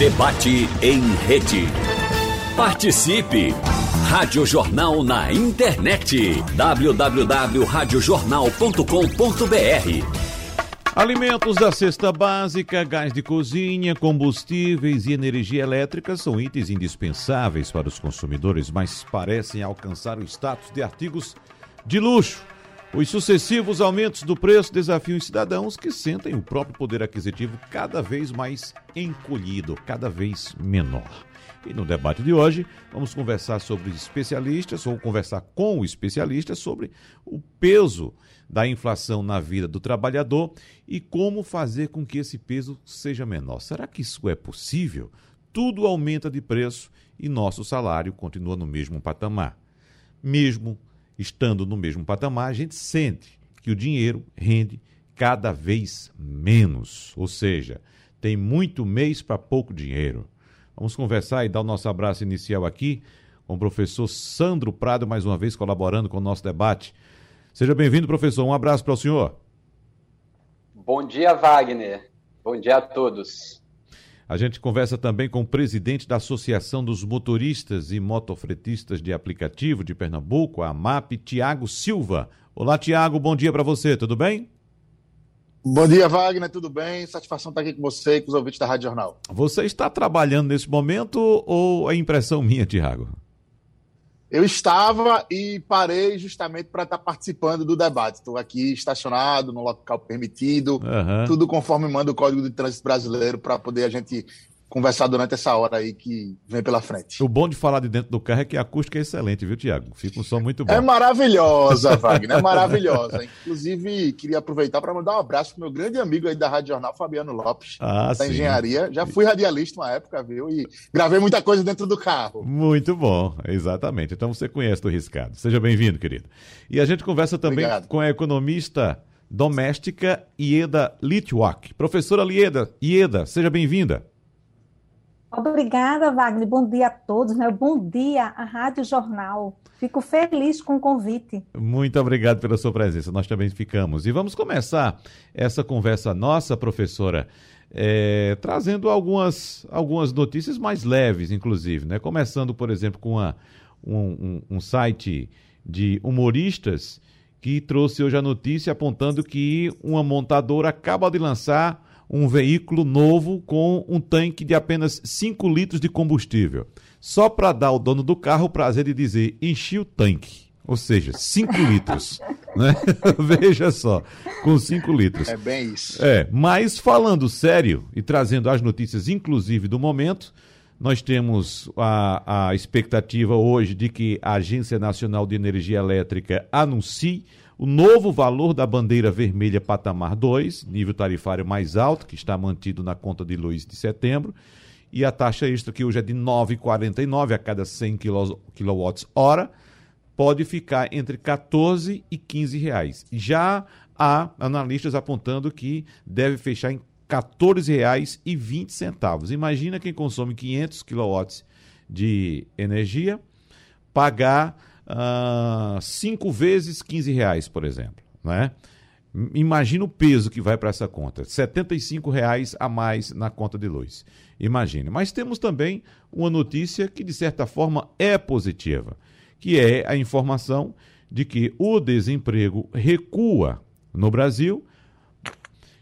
Debate em rede. Participe! Rádio Jornal na internet. www.radiojornal.com.br Alimentos da cesta básica, gás de cozinha, combustíveis e energia elétrica são itens indispensáveis para os consumidores, mas parecem alcançar o status de artigos de luxo. Os sucessivos aumentos do preço desafiam os cidadãos que sentem o próprio poder aquisitivo cada vez mais encolhido, cada vez menor. E no debate de hoje, vamos conversar sobre especialistas, ou conversar com especialistas sobre o peso da inflação na vida do trabalhador e como fazer com que esse peso seja menor. Será que isso é possível? Tudo aumenta de preço e nosso salário continua no mesmo patamar. Mesmo estando no mesmo patamar, a gente sente que o dinheiro rende cada vez menos. Ou seja, tem muito mês para pouco dinheiro. Vamos conversar e dar o nosso abraço inicial aqui com o professor Sandro Prado, mais uma vez colaborando com o nosso debate. Seja bem-vindo, professor. Um abraço para o senhor. Bom dia, Wagner. Bom dia a todos. A gente conversa também com o presidente da Associação dos Motoristas e Motofretistas de Aplicativo de Pernambuco, a MAP, Tiago Silva. Olá, Tiago, bom dia para você, tudo bem? Bom dia, Wagner, tudo bem? Satisfação estar aqui com você e com os ouvintes da Rádio Jornal. Você está trabalhando nesse momento ou é impressão minha, Tiago? Eu estava e parei justamente para estar participando do debate. Estou aqui estacionado no local permitido, uhum. tudo conforme manda o Código de Trânsito Brasileiro para poder a gente conversar durante essa hora aí que vem pela frente. O bom de falar de dentro do carro é que a acústica é excelente, viu, Tiago? Fica um som muito bom. É maravilhosa, Wagner, é maravilhosa. Inclusive, queria aproveitar para mandar um abraço pro meu grande amigo aí da Rádio Jornal, Fabiano Lopes, ah, da sim. engenharia. Já fui radialista uma época, viu? E gravei muita coisa dentro do carro. Muito bom, exatamente. Então você conhece do Riscado. Seja bem-vindo, querido. E a gente conversa também Obrigado. com a economista doméstica Ieda Litwak. Professora Lieda, Ieda, seja bem-vinda. Obrigada, Wagner. Bom dia a todos. Né? Bom dia à Rádio Jornal. Fico feliz com o convite. Muito obrigado pela sua presença. Nós também ficamos. E vamos começar essa conversa nossa, professora, é, trazendo algumas, algumas notícias mais leves, inclusive. Né? Começando, por exemplo, com uma, um, um, um site de humoristas que trouxe hoje a notícia apontando que uma montadora acaba de lançar um veículo novo com um tanque de apenas 5 litros de combustível. Só para dar ao dono do carro o prazer de dizer enchi o tanque. Ou seja, 5 litros. Né? Veja só, com 5 litros. É bem isso. É, mas falando sério e trazendo as notícias, inclusive do momento, nós temos a, a expectativa hoje de que a Agência Nacional de Energia Elétrica anuncie o novo valor da bandeira vermelha patamar 2, nível tarifário mais alto, que está mantido na conta de luz de setembro, e a taxa extra, que hoje é de 9,49 a cada 100 kWh, pode ficar entre 14 e 15 reais. Já há analistas apontando que deve fechar em R$ 14,20. Imagina quem consome 500 kW de energia, pagar uh, cinco vezes 15 reais, por exemplo. Né? Imagina o peso que vai para essa conta. R$ reais a mais na conta de luz. Imagine. Mas temos também uma notícia que, de certa forma, é positiva, que é a informação de que o desemprego recua no Brasil,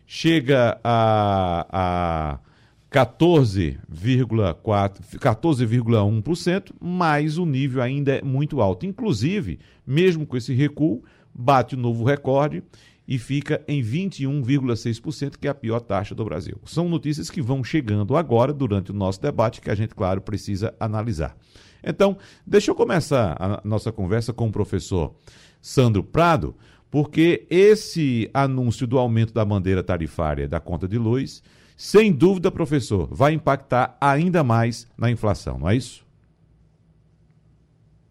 chega a, a 14,4, 14,1%, mas o nível ainda é muito alto. Inclusive, mesmo com esse recuo, bate o um novo recorde e fica em 21,6%, que é a pior taxa do Brasil. São notícias que vão chegando agora durante o nosso debate que a gente, claro, precisa analisar. Então, deixa eu começar a nossa conversa com o professor Sandro Prado, porque esse anúncio do aumento da bandeira tarifária da conta de luz sem dúvida, professor, vai impactar ainda mais na inflação, não é isso?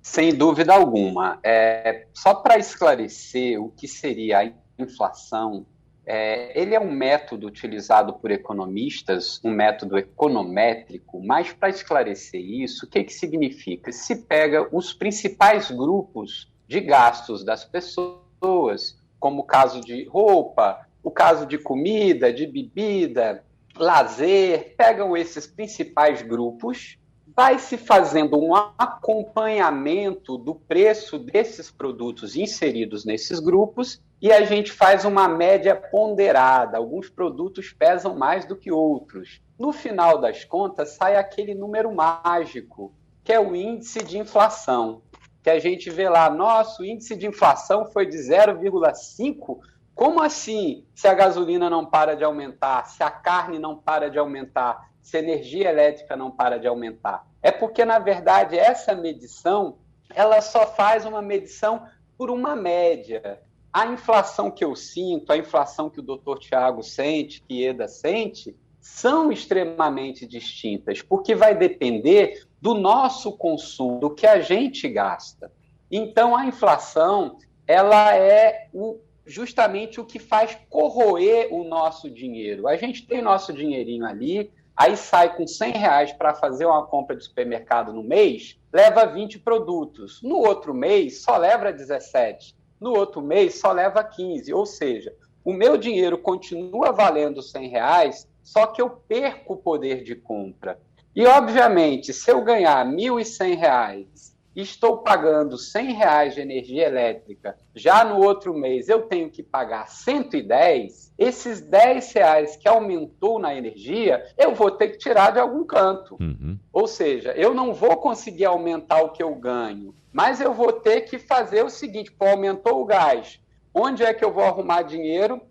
Sem dúvida alguma. É, só para esclarecer o que seria a inflação, é, ele é um método utilizado por economistas, um método econométrico, mas para esclarecer isso, o que, que significa? Se pega os principais grupos de gastos das pessoas, como o caso de roupa, o caso de comida, de bebida, lazer, pegam esses principais grupos, vai se fazendo um acompanhamento do preço desses produtos inseridos nesses grupos e a gente faz uma média ponderada. Alguns produtos pesam mais do que outros. No final das contas, sai aquele número mágico, que é o índice de inflação. Que a gente vê lá, nosso índice de inflação foi de 0,5 como assim, se a gasolina não para de aumentar, se a carne não para de aumentar, se a energia elétrica não para de aumentar? É porque, na verdade, essa medição ela só faz uma medição por uma média. A inflação que eu sinto, a inflação que o doutor Tiago sente, que Eda sente, são extremamente distintas, porque vai depender do nosso consumo, do que a gente gasta. Então, a inflação ela é o justamente o que faz corroer o nosso dinheiro. A gente tem nosso dinheirinho ali, aí sai com 100 reais para fazer uma compra de supermercado no mês, leva 20 produtos. No outro mês, só leva 17. No outro mês, só leva 15. Ou seja, o meu dinheiro continua valendo 100 reais, só que eu perco o poder de compra. E, obviamente, se eu ganhar 1.100 reais estou pagando 100 reais de energia elétrica, já no outro mês eu tenho que pagar 110, esses 10 reais que aumentou na energia, eu vou ter que tirar de algum canto. Uhum. Ou seja, eu não vou conseguir aumentar o que eu ganho, mas eu vou ter que fazer o seguinte: pô, aumentou o gás, onde é que eu vou arrumar dinheiro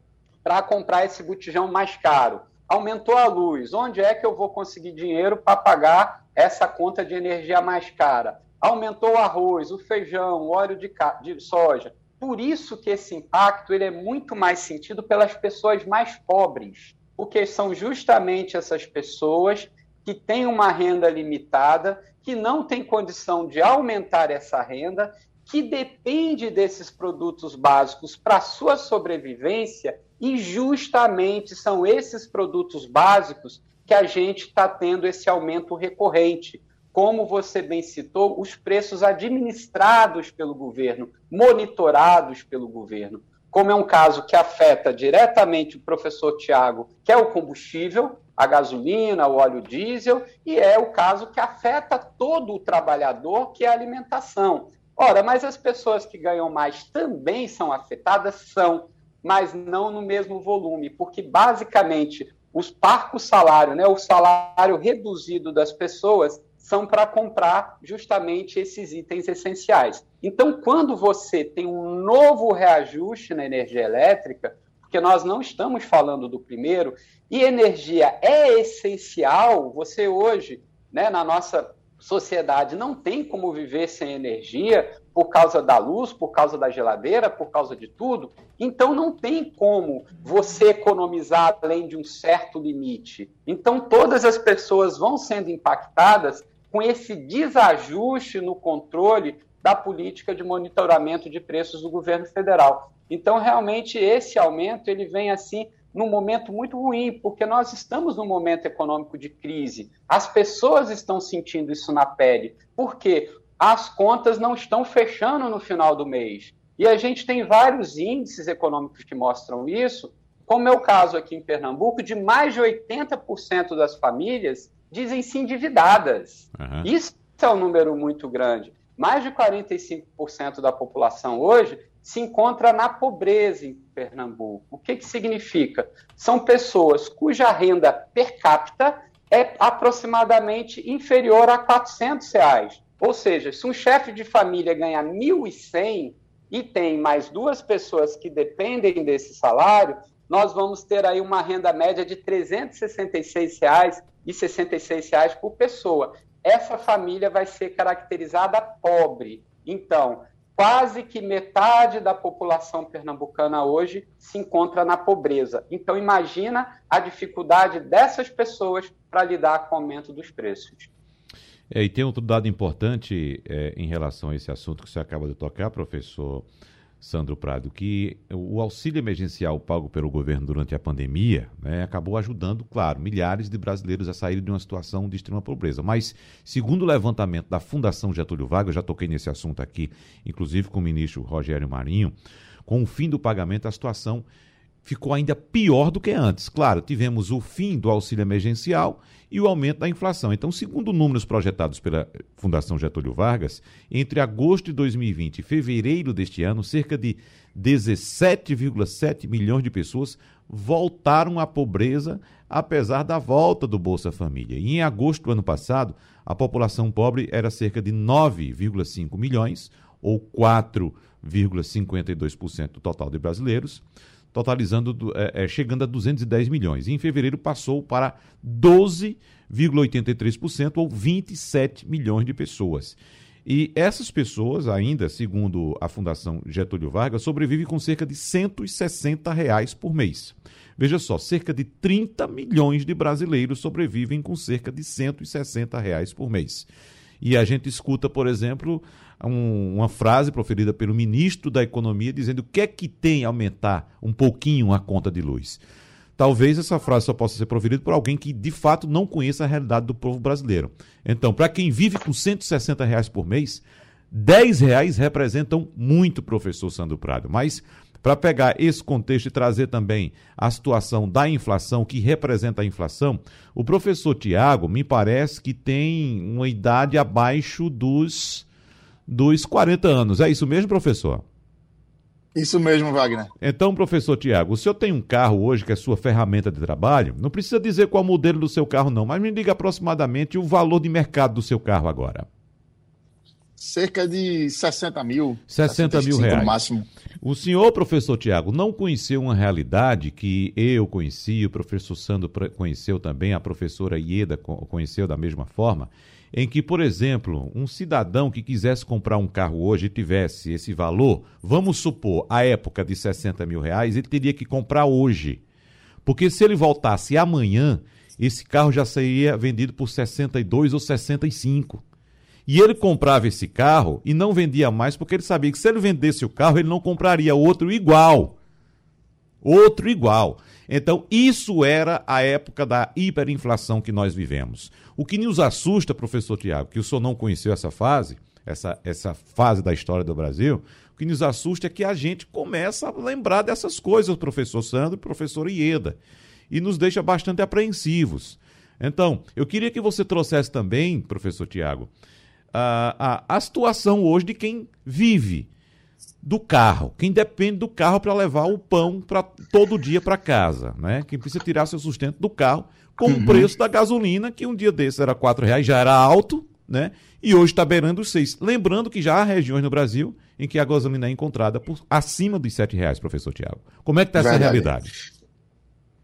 para comprar esse botijão mais caro? Aumentou a luz, onde é que eu vou conseguir dinheiro para pagar essa conta de energia mais cara? Aumentou o arroz, o feijão, o óleo de, de soja. Por isso que esse impacto ele é muito mais sentido pelas pessoas mais pobres, porque são justamente essas pessoas que têm uma renda limitada, que não têm condição de aumentar essa renda, que depende desses produtos básicos para sua sobrevivência, e justamente são esses produtos básicos que a gente está tendo esse aumento recorrente como você bem citou, os preços administrados pelo governo, monitorados pelo governo, como é um caso que afeta diretamente o professor Tiago, que é o combustível, a gasolina, o óleo diesel, e é o caso que afeta todo o trabalhador, que é a alimentação. Ora, mas as pessoas que ganham mais também são afetadas? São, mas não no mesmo volume, porque basicamente os parcos salário, né, o salário reduzido das pessoas, são para comprar justamente esses itens essenciais. Então, quando você tem um novo reajuste na energia elétrica, porque nós não estamos falando do primeiro, e energia é essencial, você hoje, né, na nossa sociedade, não tem como viver sem energia por causa da luz, por causa da geladeira, por causa de tudo. Então, não tem como você economizar além de um certo limite. Então, todas as pessoas vão sendo impactadas com esse desajuste no controle da política de monitoramento de preços do governo federal. Então, realmente, esse aumento ele vem assim num momento muito ruim, porque nós estamos num momento econômico de crise. As pessoas estão sentindo isso na pele, porque as contas não estão fechando no final do mês. E a gente tem vários índices econômicos que mostram isso, como é o caso aqui em Pernambuco, de mais de 80% das famílias dizem-se endividadas. Uhum. Isso é um número muito grande. Mais de 45% da população hoje se encontra na pobreza em Pernambuco. O que, que significa? São pessoas cuja renda per capita é aproximadamente inferior a 400 reais. Ou seja, se um chefe de família ganha 1.100 e tem mais duas pessoas que dependem desse salário, nós vamos ter aí uma renda média de 366 reais e 66 reais por pessoa. Essa família vai ser caracterizada pobre. Então, quase que metade da população pernambucana hoje se encontra na pobreza. Então, imagina a dificuldade dessas pessoas para lidar com o aumento dos preços. É, e tem outro dado importante é, em relação a esse assunto que você acaba de tocar, professor Sandro Prado, que o auxílio emergencial pago pelo governo durante a pandemia né, acabou ajudando, claro, milhares de brasileiros a saírem de uma situação de extrema pobreza. Mas, segundo o levantamento da Fundação Getúlio Vargas, já toquei nesse assunto aqui, inclusive com o ministro Rogério Marinho, com o fim do pagamento, a situação ficou ainda pior do que antes. Claro, tivemos o fim do auxílio emergencial e o aumento da inflação. Então, segundo números projetados pela Fundação Getúlio Vargas, entre agosto de 2020 e fevereiro deste ano, cerca de 17,7 milhões de pessoas voltaram à pobreza, apesar da volta do Bolsa Família. E em agosto do ano passado, a população pobre era cerca de 9,5 milhões, ou 4,52% do total de brasileiros totalizando, é, é, chegando a 210 milhões. E em fevereiro passou para 12,83%, ou 27 milhões de pessoas. E essas pessoas, ainda, segundo a Fundação Getúlio Vargas, sobrevivem com cerca de 160 reais por mês. Veja só, cerca de 30 milhões de brasileiros sobrevivem com cerca de 160 reais por mês. E a gente escuta, por exemplo, um, uma frase proferida pelo ministro da Economia dizendo o que é que tem aumentar um pouquinho a conta de luz. Talvez essa frase só possa ser proferida por alguém que de fato não conheça a realidade do povo brasileiro. Então, para quem vive com 160 reais por mês, 10 reais representam muito, professor Sandro Prado. Mas para pegar esse contexto e trazer também a situação da inflação, que representa a inflação, o professor Tiago me parece que tem uma idade abaixo dos, dos 40 anos. É isso mesmo, professor? Isso mesmo, Wagner. Então, professor Tiago, o senhor tem um carro hoje que é sua ferramenta de trabalho? Não precisa dizer qual modelo do seu carro, não, mas me diga aproximadamente o valor de mercado do seu carro agora cerca de 60 mil. 60 mil reais. No máximo. O senhor, professor Tiago, não conheceu uma realidade que eu conheci, o professor Sandro conheceu também, a professora Ieda conheceu da mesma forma, em que, por exemplo, um cidadão que quisesse comprar um carro hoje e tivesse esse valor, vamos supor, a época de 60 mil reais, ele teria que comprar hoje. Porque se ele voltasse amanhã, esse carro já seria vendido por 62 ou 65. E ele comprava esse carro e não vendia mais porque ele sabia que se ele vendesse o carro, ele não compraria outro igual. Outro igual. Então, isso era a época da hiperinflação que nós vivemos. O que nos assusta, professor Tiago, que o senhor não conheceu essa fase, essa, essa fase da história do Brasil, o que nos assusta é que a gente começa a lembrar dessas coisas, professor Sandro e professor Ieda, e nos deixa bastante apreensivos. Então, eu queria que você trouxesse também, professor Tiago, a, a, a situação hoje de quem vive do carro, quem depende do carro para levar o pão para todo dia para casa, né? Quem precisa tirar seu sustento do carro com uhum. o preço da gasolina, que um dia desse era quatro reais, já era alto, né? E hoje está beirando os seis. Lembrando que já há regiões no Brasil em que a gasolina é encontrada por acima dos sete reais, professor Tiago. Como é que está essa realidade?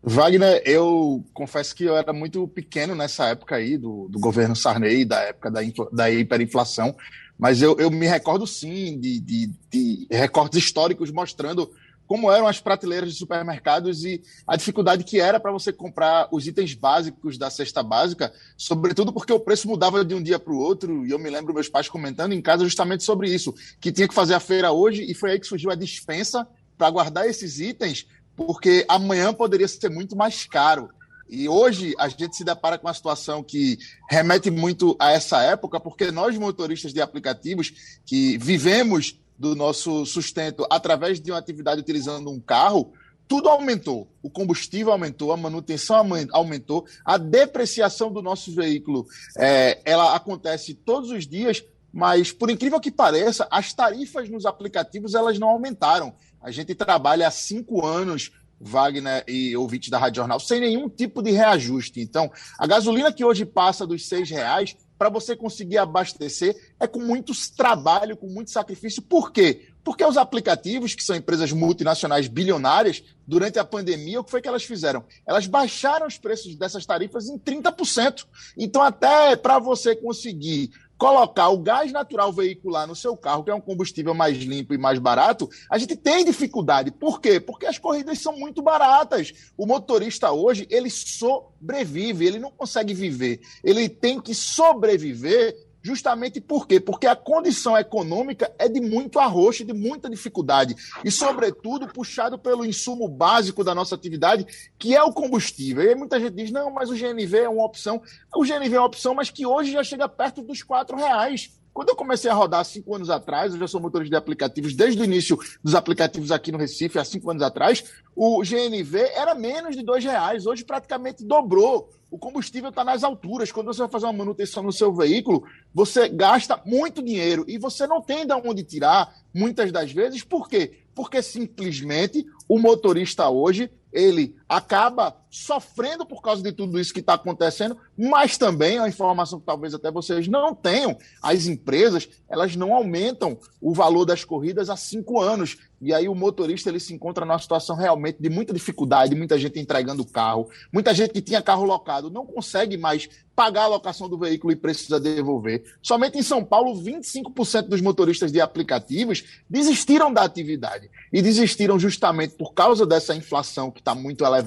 Wagner, eu confesso que eu era muito pequeno nessa época aí do, do governo Sarney, da época da, da hiperinflação, mas eu, eu me recordo sim de, de, de recortes históricos mostrando como eram as prateleiras de supermercados e a dificuldade que era para você comprar os itens básicos da cesta básica, sobretudo porque o preço mudava de um dia para o outro. E eu me lembro meus pais comentando em casa justamente sobre isso, que tinha que fazer a feira hoje e foi aí que surgiu a dispensa para guardar esses itens porque amanhã poderia ser muito mais caro. E hoje a gente se depara com uma situação que remete muito a essa época, porque nós, motoristas de aplicativos, que vivemos do nosso sustento através de uma atividade utilizando um carro, tudo aumentou. O combustível aumentou, a manutenção aumentou, a depreciação do nosso veículo é, ela acontece todos os dias, mas por incrível que pareça, as tarifas nos aplicativos elas não aumentaram. A gente trabalha há cinco anos, Wagner e ouvintes da Rádio Jornal, sem nenhum tipo de reajuste. Então, a gasolina que hoje passa dos seis reais, para você conseguir abastecer, é com muito trabalho, com muito sacrifício. Por quê? Porque os aplicativos, que são empresas multinacionais bilionárias, durante a pandemia, o que foi que elas fizeram? Elas baixaram os preços dessas tarifas em 30%. Então, até para você conseguir colocar o gás natural veicular no seu carro, que é um combustível mais limpo e mais barato, a gente tem dificuldade. Por quê? Porque as corridas são muito baratas. O motorista hoje, ele sobrevive, ele não consegue viver. Ele tem que sobreviver Justamente por quê? Porque a condição econômica é de muito arroxo, de muita dificuldade. E, sobretudo, puxado pelo insumo básico da nossa atividade, que é o combustível. E muita gente diz: não, mas o GNV é uma opção. O GNV é uma opção, mas que hoje já chega perto dos quatro reais. Quando eu comecei a rodar cinco anos atrás, eu já sou motorista de aplicativos desde o início dos aplicativos aqui no Recife, há cinco anos atrás, o GNV era menos de dois reais. Hoje praticamente dobrou. O combustível está nas alturas. Quando você vai fazer uma manutenção no seu veículo, você gasta muito dinheiro e você não tem de onde tirar, muitas das vezes. Por quê? Porque simplesmente o motorista hoje ele acaba sofrendo por causa de tudo isso que está acontecendo, mas também a informação que talvez até vocês não tenham, as empresas elas não aumentam o valor das corridas há cinco anos e aí o motorista ele se encontra numa situação realmente de muita dificuldade, muita gente entregando o carro, muita gente que tinha carro locado não consegue mais pagar a locação do veículo e precisa devolver. Somente em São Paulo, 25% dos motoristas de aplicativos desistiram da atividade e desistiram justamente por causa dessa inflação que está muito elevada,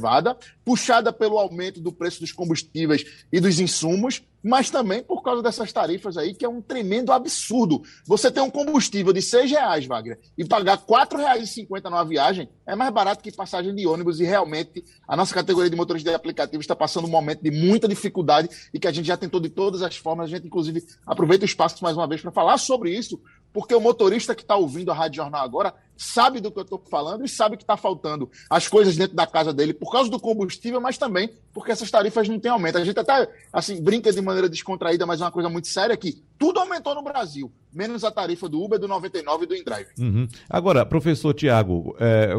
puxada pelo aumento do preço dos combustíveis e dos insumos, mas também por causa dessas tarifas aí, que é um tremendo absurdo. Você tem um combustível de R$ reais, Wagner, e pagar R$ 4,50 numa viagem é mais barato que passagem de ônibus, e realmente a nossa categoria de motores de aplicativos está passando um momento de muita dificuldade e que a gente já tentou de todas as formas. A gente, inclusive, aproveita o espaço mais uma vez para falar sobre isso, porque o motorista que está ouvindo a Rádio Jornal agora sabe do que eu estou falando e sabe que está faltando as coisas dentro da casa dele por causa do combustível, mas também porque essas tarifas não têm aumento. A gente até assim brinca de maneira descontraída, mas é uma coisa muito séria que tudo aumentou no Brasil, menos a tarifa do Uber, do 99 e do InDrive. Uhum. Agora, professor Tiago, é,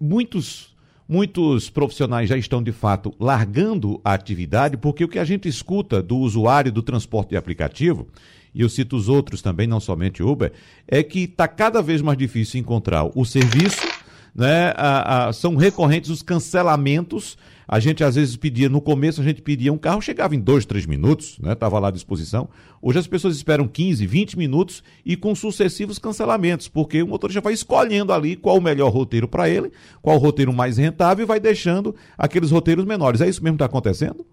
muitos muitos profissionais já estão de fato largando a atividade, porque o que a gente escuta do usuário do transporte de aplicativo e eu cito os outros também, não somente Uber, é que está cada vez mais difícil encontrar o serviço, né? A, a, são recorrentes os cancelamentos. A gente às vezes pedia, no começo a gente pedia um carro, chegava em dois, três minutos, né? Estava lá à disposição. Hoje as pessoas esperam 15, 20 minutos e com sucessivos cancelamentos, porque o motorista vai escolhendo ali qual o melhor roteiro para ele, qual o roteiro mais rentável e vai deixando aqueles roteiros menores. É isso mesmo que está acontecendo?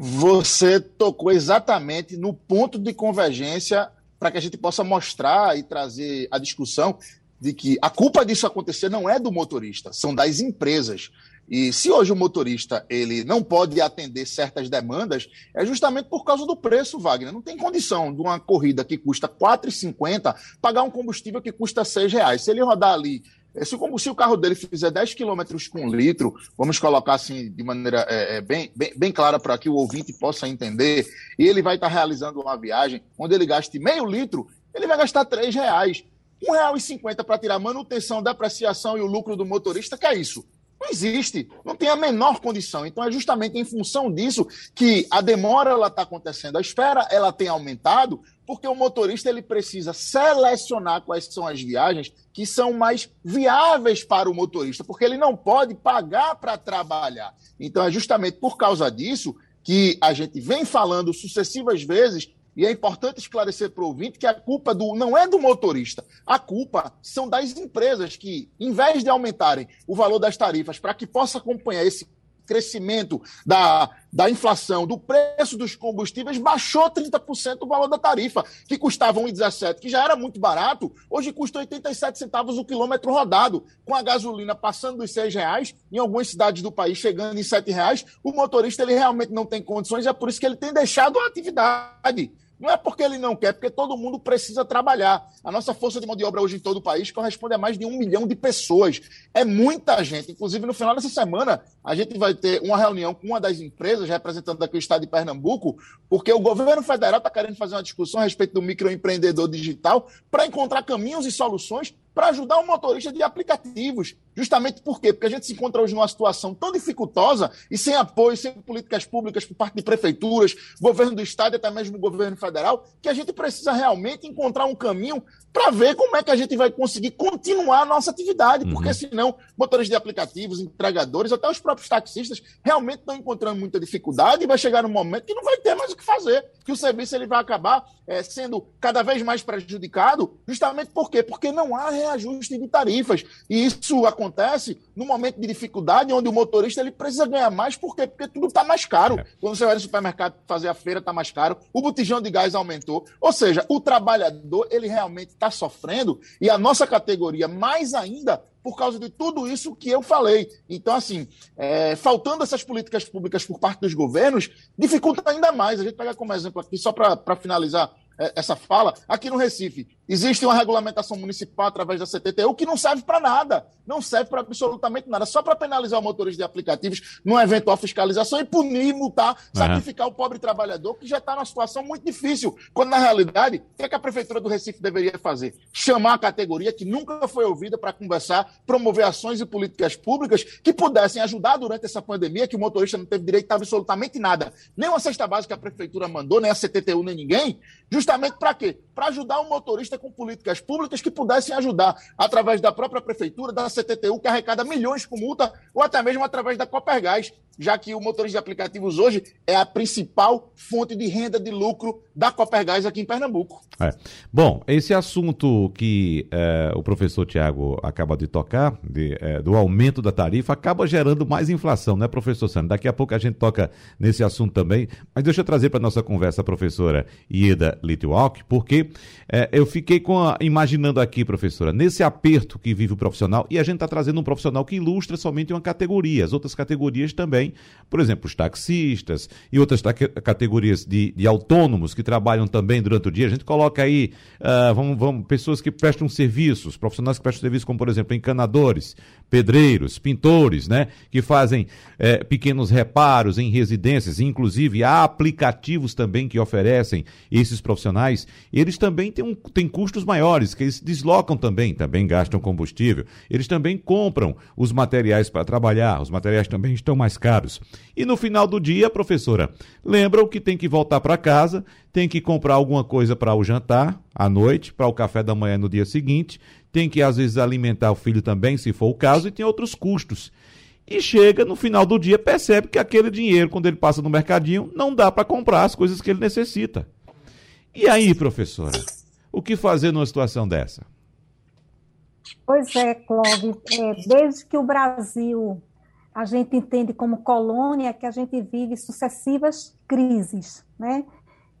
Você tocou exatamente no ponto de convergência para que a gente possa mostrar e trazer a discussão de que a culpa disso acontecer não é do motorista, são das empresas. E se hoje o motorista ele não pode atender certas demandas, é justamente por causa do preço, Wagner. Não tem condição de uma corrida que custa R$ 4,50 pagar um combustível que custa R$ reais. Se ele rodar ali se o, se o carro dele fizer 10 km com litro, vamos colocar assim de maneira é, é, bem, bem, bem, clara para que o ouvinte possa entender, e ele vai estar tá realizando uma viagem onde ele gaste meio litro, ele vai gastar 3 reais. R$ 1,50 para tirar manutenção, depreciação e o lucro do motorista, que é isso? Não existe, não tem a menor condição. Então é justamente em função disso que a demora ela está acontecendo, a espera ela tem aumentado, porque o motorista ele precisa selecionar quais são as viagens que são mais viáveis para o motorista, porque ele não pode pagar para trabalhar. Então é justamente por causa disso que a gente vem falando sucessivas vezes e é importante esclarecer para o ouvinte que a culpa do, não é do motorista, a culpa são das empresas que, em vez de aumentarem o valor das tarifas para que possa acompanhar esse crescimento da, da inflação, do preço dos combustíveis, baixou 30% o valor da tarifa, que custava 1,17, que já era muito barato, hoje custa 87 centavos o quilômetro rodado, com a gasolina passando dos 6 reais, em algumas cidades do país chegando em 7 reais, o motorista ele realmente não tem condições, é por isso que ele tem deixado a atividade. Não é porque ele não quer, porque todo mundo precisa trabalhar. A nossa força de mão de obra hoje em todo o país corresponde a mais de um milhão de pessoas. É muita gente. Inclusive, no final dessa semana, a gente vai ter uma reunião com uma das empresas, representando aqui o estado de Pernambuco, porque o governo federal está querendo fazer uma discussão a respeito do microempreendedor digital para encontrar caminhos e soluções para ajudar o motorista de aplicativos. Justamente por quê? Porque a gente se encontra hoje numa situação tão dificultosa e sem apoio, sem políticas públicas por parte de prefeituras, governo do estado e até mesmo governo federal, que a gente precisa realmente encontrar um caminho para ver como é que a gente vai conseguir continuar a nossa atividade, uhum. porque senão motores de aplicativos, entregadores, até os próprios taxistas realmente estão encontrando muita dificuldade e vai chegar um momento que não vai ter mais o que fazer, que o serviço ele vai acabar é, sendo cada vez mais prejudicado, justamente por quê? Porque não há reajuste de tarifas. E isso acontece no momento de dificuldade, onde o motorista ele precisa ganhar mais, por quê? Porque tudo está mais caro. É. Quando você vai no supermercado fazer a feira, está mais caro, o botijão de gás aumentou. Ou seja, o trabalhador ele realmente está sofrendo e a nossa categoria mais ainda por causa de tudo isso que eu falei. Então, assim, é, faltando essas políticas públicas por parte dos governos, dificulta ainda mais. A gente pega como exemplo aqui, só para finalizar é, essa fala, aqui no Recife, existe uma regulamentação municipal através da CTTU que não serve para nada, não serve para absolutamente nada, só para penalizar o motorista de aplicativos numa eventual fiscalização e punir, multar, uhum. sacrificar o pobre trabalhador que já está numa situação muito difícil, quando na realidade, o que, é que a Prefeitura do Recife deveria fazer? Chamar a categoria que nunca foi ouvida para conversar, promover ações e políticas públicas que pudessem ajudar durante essa pandemia, que o motorista não teve direito a absolutamente nada, nem uma cesta básica que a Prefeitura mandou, nem a CTTU, nem ninguém, justamente para quê? Para ajudar o motorista com políticas públicas que pudessem ajudar, através da própria prefeitura, da CTTU, que arrecada milhões com multa, ou até mesmo através da Copergás, já que o motorista de aplicativos hoje é a principal fonte de renda de lucro da Copergás aqui em Pernambuco. É. Bom, esse assunto que é, o professor Tiago acaba de tocar, de, é, do aumento da tarifa, acaba gerando mais inflação, né, professor Sandro? Daqui a pouco a gente toca nesse assunto também, mas deixa eu trazer para nossa conversa a professora Ieda Litwalk, porque é, eu fiquei a, imaginando aqui, professora, nesse aperto que vive o profissional, e a gente está trazendo um profissional que ilustra somente uma categoria, as outras categorias também por exemplo, os taxistas e outras categorias de, de, autônomos que trabalham também durante o dia. A gente coloca aí, uh, vamos, vamos, pessoas que prestam serviços, profissionais que prestam serviços, como por exemplo, encanadores, pedreiros, pintores, né, que fazem eh, pequenos reparos em residências, inclusive há aplicativos também que oferecem esses profissionais. Eles também têm, um, têm custos maiores, que eles deslocam também, também gastam combustível. Eles também compram os materiais para trabalhar, os materiais também estão mais caros. E no final do dia, professora, lembram que tem que voltar para casa, tem que comprar alguma coisa para o jantar à noite, para o café da manhã no dia seguinte, tem que às vezes alimentar o filho também, se for o caso, e tem outros custos. E chega no final do dia, percebe que aquele dinheiro, quando ele passa no mercadinho, não dá para comprar as coisas que ele necessita. E aí, professora, o que fazer numa situação dessa? Pois é, Clóvis, é, desde que o Brasil a gente entende como colônia que a gente vive sucessivas crises, né?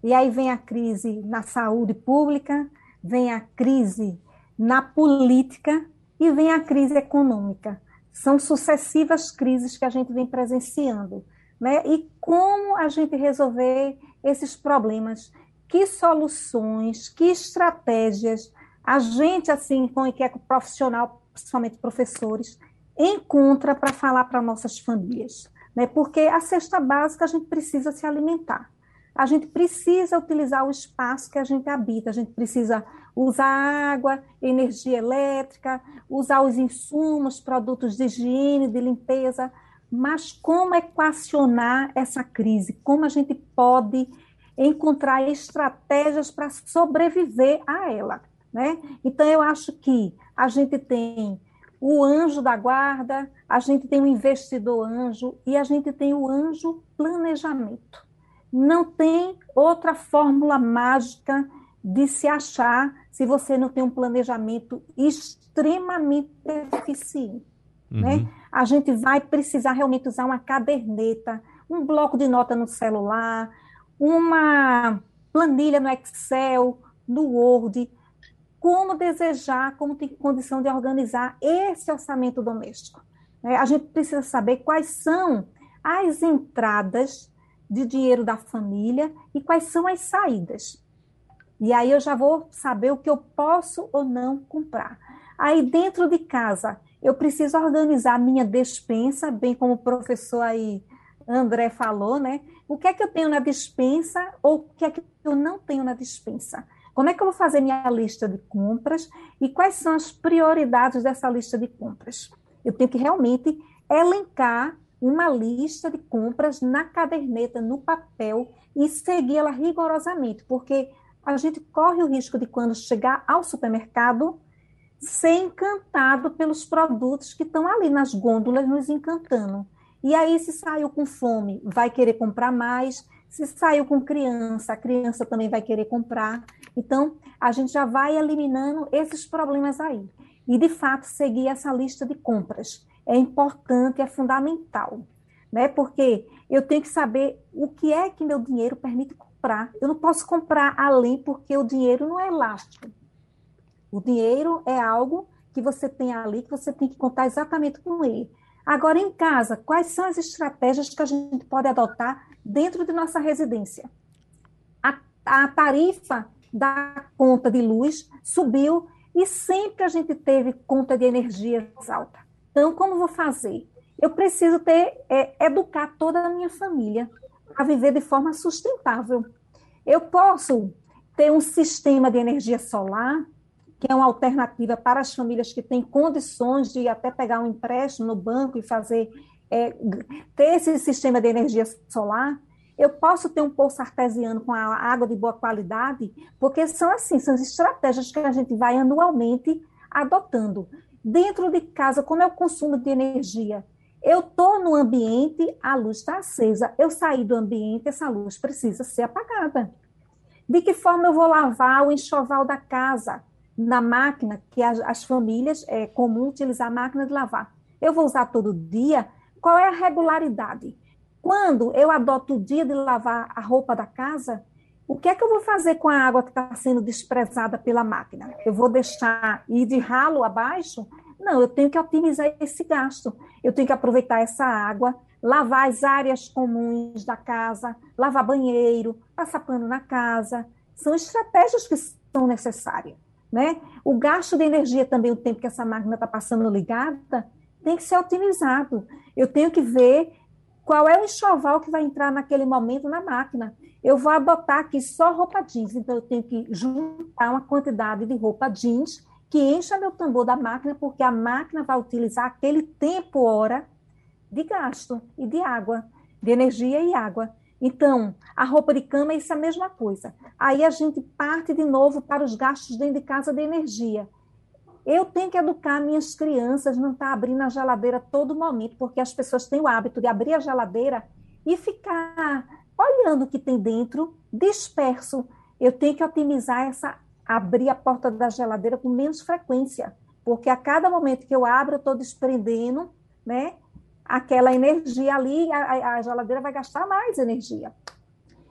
E aí vem a crise na saúde pública, vem a crise na política e vem a crise econômica. São sucessivas crises que a gente vem presenciando, né? E como a gente resolver esses problemas? Que soluções, que estratégias a gente, assim, com que é profissional, principalmente professores, encontra para falar para nossas famílias, né? Porque a cesta básica a gente precisa se alimentar. A gente precisa utilizar o espaço que a gente habita, a gente precisa usar água, energia elétrica, usar os insumos, produtos de higiene, de limpeza, mas como equacionar essa crise? Como a gente pode encontrar estratégias para sobreviver a ela, né? Então eu acho que a gente tem o anjo da guarda, a gente tem o investidor anjo e a gente tem o anjo planejamento. Não tem outra fórmula mágica de se achar se você não tem um planejamento extremamente eficiente. Uhum. Né? A gente vai precisar realmente usar uma caderneta, um bloco de nota no celular, uma planilha no Excel, no Word, como desejar, como tem condição de organizar esse orçamento doméstico. É, a gente precisa saber quais são as entradas de dinheiro da família e quais são as saídas. E aí eu já vou saber o que eu posso ou não comprar. Aí dentro de casa, eu preciso organizar minha despensa, bem como o professor aí André falou, né? O que é que eu tenho na despensa ou o que é que eu não tenho na despensa? Como é que eu vou fazer minha lista de compras e quais são as prioridades dessa lista de compras? Eu tenho que realmente elencar uma lista de compras na caderneta, no papel e segui-la rigorosamente, porque a gente corre o risco de quando chegar ao supermercado ser encantado pelos produtos que estão ali nas gôndolas nos encantando. E aí, se saiu com fome, vai querer comprar mais. Se saiu com criança, a criança também vai querer comprar. Então, a gente já vai eliminando esses problemas aí. E, de fato, seguir essa lista de compras é importante, é fundamental, né? Porque eu tenho que saber o que é que meu dinheiro permite comprar. Eu não posso comprar além porque o dinheiro não é elástico. O dinheiro é algo que você tem ali, que você tem que contar exatamente com ele. Agora, em casa, quais são as estratégias que a gente pode adotar dentro de nossa residência? A, a tarifa da conta de luz subiu e sempre a gente teve conta de energia alta. Então, como vou fazer? Eu preciso ter, é, educar toda a minha família a viver de forma sustentável. Eu posso ter um sistema de energia solar, que é uma alternativa para as famílias que têm condições de até pegar um empréstimo no banco e fazer é, ter esse sistema de energia solar. Eu posso ter um poço artesiano com a água de boa qualidade, porque são assim, são estratégias que a gente vai anualmente adotando. Dentro de casa, como é o consumo de energia? Eu estou no ambiente, a luz está acesa. Eu saí do ambiente, essa luz precisa ser apagada. De que forma eu vou lavar o enxoval da casa? Na máquina, que as, as famílias é comum utilizar a máquina de lavar. Eu vou usar todo dia? Qual é a regularidade? Quando eu adoto o dia de lavar a roupa da casa, o que é que eu vou fazer com a água que está sendo desprezada pela máquina? Eu vou deixar ir de ralo abaixo? Não, eu tenho que otimizar esse gasto. Eu tenho que aproveitar essa água, lavar as áreas comuns da casa, lavar banheiro, passar pano na casa. São estratégias que são necessárias. Né? O gasto de energia também, o tempo que essa máquina está passando ligada, tem que ser otimizado. Eu tenho que ver qual é o enxoval que vai entrar naquele momento na máquina. Eu vou adotar aqui só roupa jeans, então eu tenho que juntar uma quantidade de roupa jeans que encha meu tambor da máquina, porque a máquina vai utilizar aquele tempo hora de gasto e de água, de energia e água. Então, a roupa de cama é isso a mesma coisa. Aí a gente parte de novo para os gastos dentro de casa de energia. Eu tenho que educar minhas crianças, não estar tá abrindo a geladeira todo momento, porque as pessoas têm o hábito de abrir a geladeira e ficar olhando o que tem dentro, disperso. Eu tenho que otimizar essa abrir a porta da geladeira com menos frequência, porque a cada momento que eu abro, eu estou desprendendo, né? Aquela energia ali, a, a, geladeira vai gastar mais energia.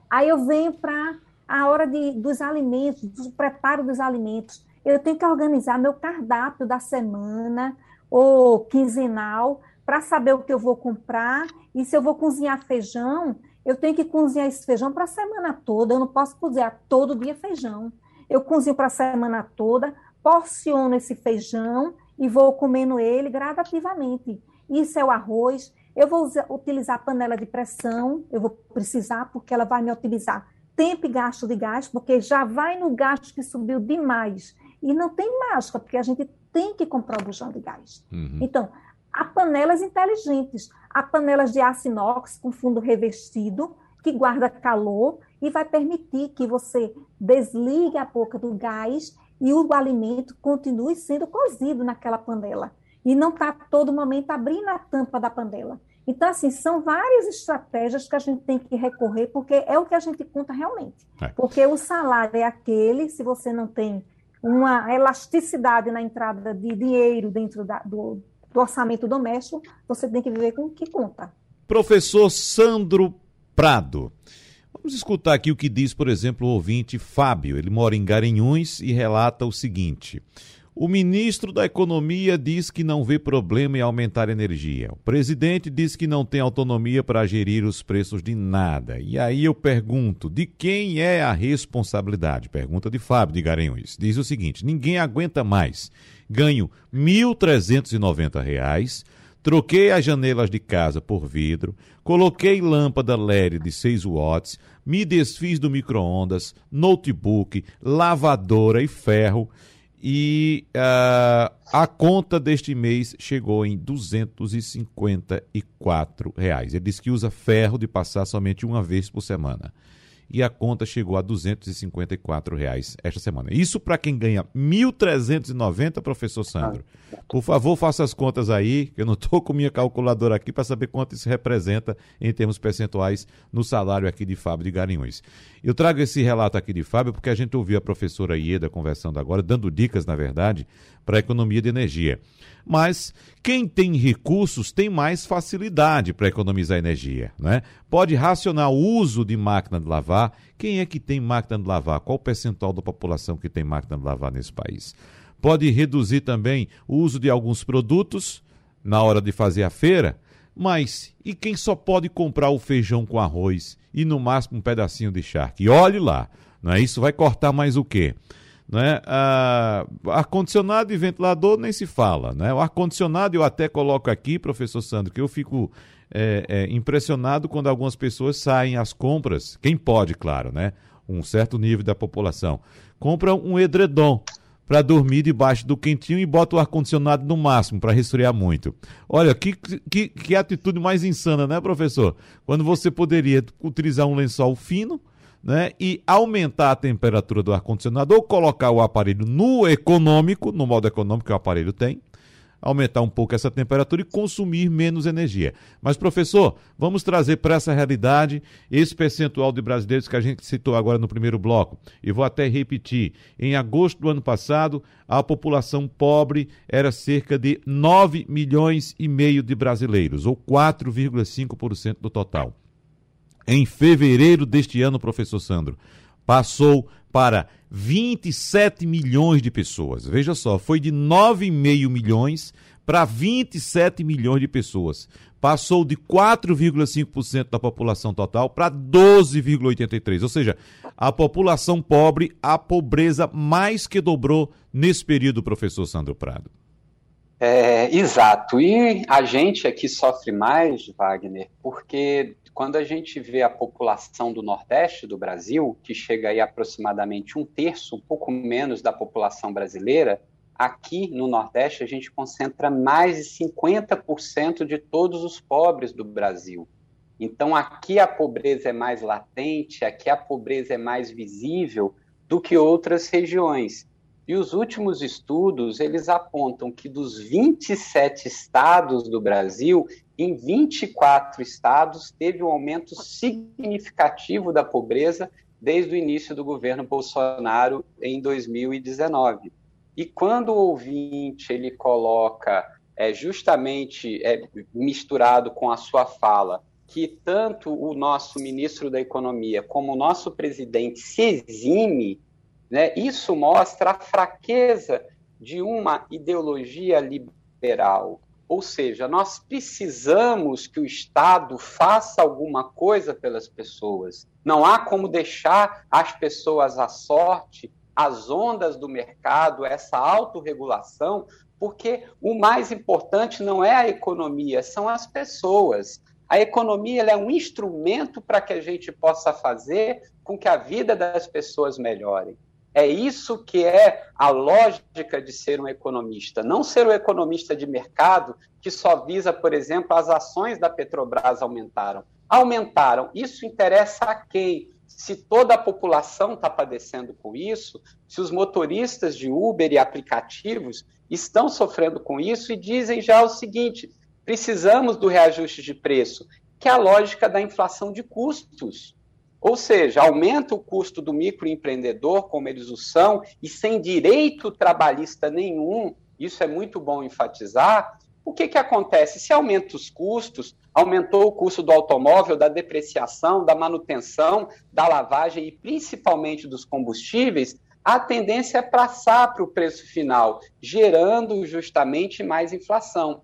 Aí eu venho para a hora de, dos alimentos, do preparo dos alimentos. Eu tenho que organizar meu cardápio da semana ou quinzenal para saber o que eu vou comprar. E se eu vou cozinhar feijão, eu tenho que cozinhar esse feijão para a semana toda. Eu não posso cozinhar todo dia feijão eu cozinho para a semana toda, porciono esse feijão e vou comendo ele gradativamente. Isso é o arroz. Eu vou usar, utilizar panela de pressão, eu vou precisar, porque ela vai me otimizar tempo e gasto de gás, porque já vai no gasto que subiu demais. E não tem mágica, porque a gente tem que comprar o bujão de gás. Uhum. Então, há panelas inteligentes, há panelas de aço inox com fundo revestido, que guarda calor e vai permitir que você desligue a boca do gás e o alimento continue sendo cozido naquela panela. E não está todo momento abrindo a tampa da panela. Então, assim, são várias estratégias que a gente tem que recorrer, porque é o que a gente conta realmente. É. Porque o salário é aquele, se você não tem uma elasticidade na entrada de dinheiro dentro da, do, do orçamento doméstico, você tem que viver com o que conta. Professor Sandro Prado. Vamos escutar aqui o que diz, por exemplo, o ouvinte Fábio. Ele mora em Garanhuns e relata o seguinte: O ministro da Economia diz que não vê problema em aumentar energia. O presidente diz que não tem autonomia para gerir os preços de nada. E aí eu pergunto: de quem é a responsabilidade? Pergunta de Fábio de Garanhuns. Diz o seguinte: ninguém aguenta mais. Ganho R$ 1.390 Troquei as janelas de casa por vidro, coloquei lâmpada LED de 6 watts, me desfiz do micro-ondas, notebook, lavadora e ferro e uh, a conta deste mês chegou em 254 reais. Ele diz que usa ferro de passar somente uma vez por semana e a conta chegou a 254 reais esta semana. Isso para quem ganha 1.390, professor Sandro. Por favor, faça as contas aí, eu não estou com minha calculadora aqui para saber quanto isso representa em termos percentuais no salário aqui de Fábio de Garanhuns. Eu trago esse relato aqui de Fábio porque a gente ouviu a professora Ieda conversando agora, dando dicas, na verdade, para a economia de energia. Mas quem tem recursos tem mais facilidade para economizar energia, né? Pode racionar o uso de máquina de lavar. Quem é que tem máquina de lavar? Qual o percentual da população que tem máquina de lavar nesse país? Pode reduzir também o uso de alguns produtos na hora de fazer a feira. Mas e quem só pode comprar o feijão com arroz e no máximo um pedacinho de charque? E olhe lá, Não é isso? Vai cortar mais o quê? Né? Ah, ar-condicionado e ventilador nem se fala. Né? O ar-condicionado eu até coloco aqui, professor Sandro, que eu fico é, é, impressionado quando algumas pessoas saem às compras, quem pode, claro, né? Um certo nível da população, compram um edredom para dormir debaixo do quentinho e bota o ar-condicionado no máximo para resfriar muito. Olha, que, que, que atitude mais insana, né, professor? Quando você poderia utilizar um lençol fino, né, e aumentar a temperatura do ar-condicionado ou colocar o aparelho no econômico, no modo econômico que o aparelho tem, aumentar um pouco essa temperatura e consumir menos energia. Mas, professor, vamos trazer para essa realidade esse percentual de brasileiros que a gente citou agora no primeiro bloco. E vou até repetir: em agosto do ano passado, a população pobre era cerca de 9 milhões e meio de brasileiros, ou 4,5% do total. Em fevereiro deste ano, professor Sandro, passou para 27 milhões de pessoas. Veja só, foi de 9,5 milhões para 27 milhões de pessoas. Passou de 4,5% da população total para 12,83%. Ou seja, a população pobre, a pobreza mais que dobrou nesse período, professor Sandro Prado. É, exato. E a gente aqui sofre mais, Wagner, porque quando a gente vê a população do Nordeste do Brasil, que chega aí aproximadamente um terço, um pouco menos da população brasileira, aqui no Nordeste a gente concentra mais de 50% de todos os pobres do Brasil. Então aqui a pobreza é mais latente, aqui a pobreza é mais visível do que outras regiões. E os últimos estudos, eles apontam que dos 27 estados do Brasil, em 24 estados teve um aumento significativo da pobreza desde o início do governo Bolsonaro em 2019. E quando o ouvinte ele coloca é, justamente é, misturado com a sua fala que tanto o nosso ministro da Economia como o nosso presidente se exime, né, isso mostra a fraqueza de uma ideologia liberal ou seja, nós precisamos que o Estado faça alguma coisa pelas pessoas. Não há como deixar as pessoas à sorte, as ondas do mercado, essa autorregulação, porque o mais importante não é a economia, são as pessoas. A economia é um instrumento para que a gente possa fazer com que a vida das pessoas melhore. É isso que é a lógica de ser um economista. Não ser um economista de mercado que só visa, por exemplo, as ações da Petrobras aumentaram. Aumentaram. Isso interessa a quem? Se toda a população está padecendo com isso, se os motoristas de Uber e aplicativos estão sofrendo com isso e dizem já o seguinte: precisamos do reajuste de preço, que é a lógica da inflação de custos. Ou seja, aumenta o custo do microempreendedor, como eles o são, e sem direito trabalhista nenhum, isso é muito bom enfatizar. O que, que acontece? Se aumenta os custos, aumentou o custo do automóvel, da depreciação, da manutenção, da lavagem e principalmente dos combustíveis, a tendência é passar para o preço final, gerando justamente mais inflação.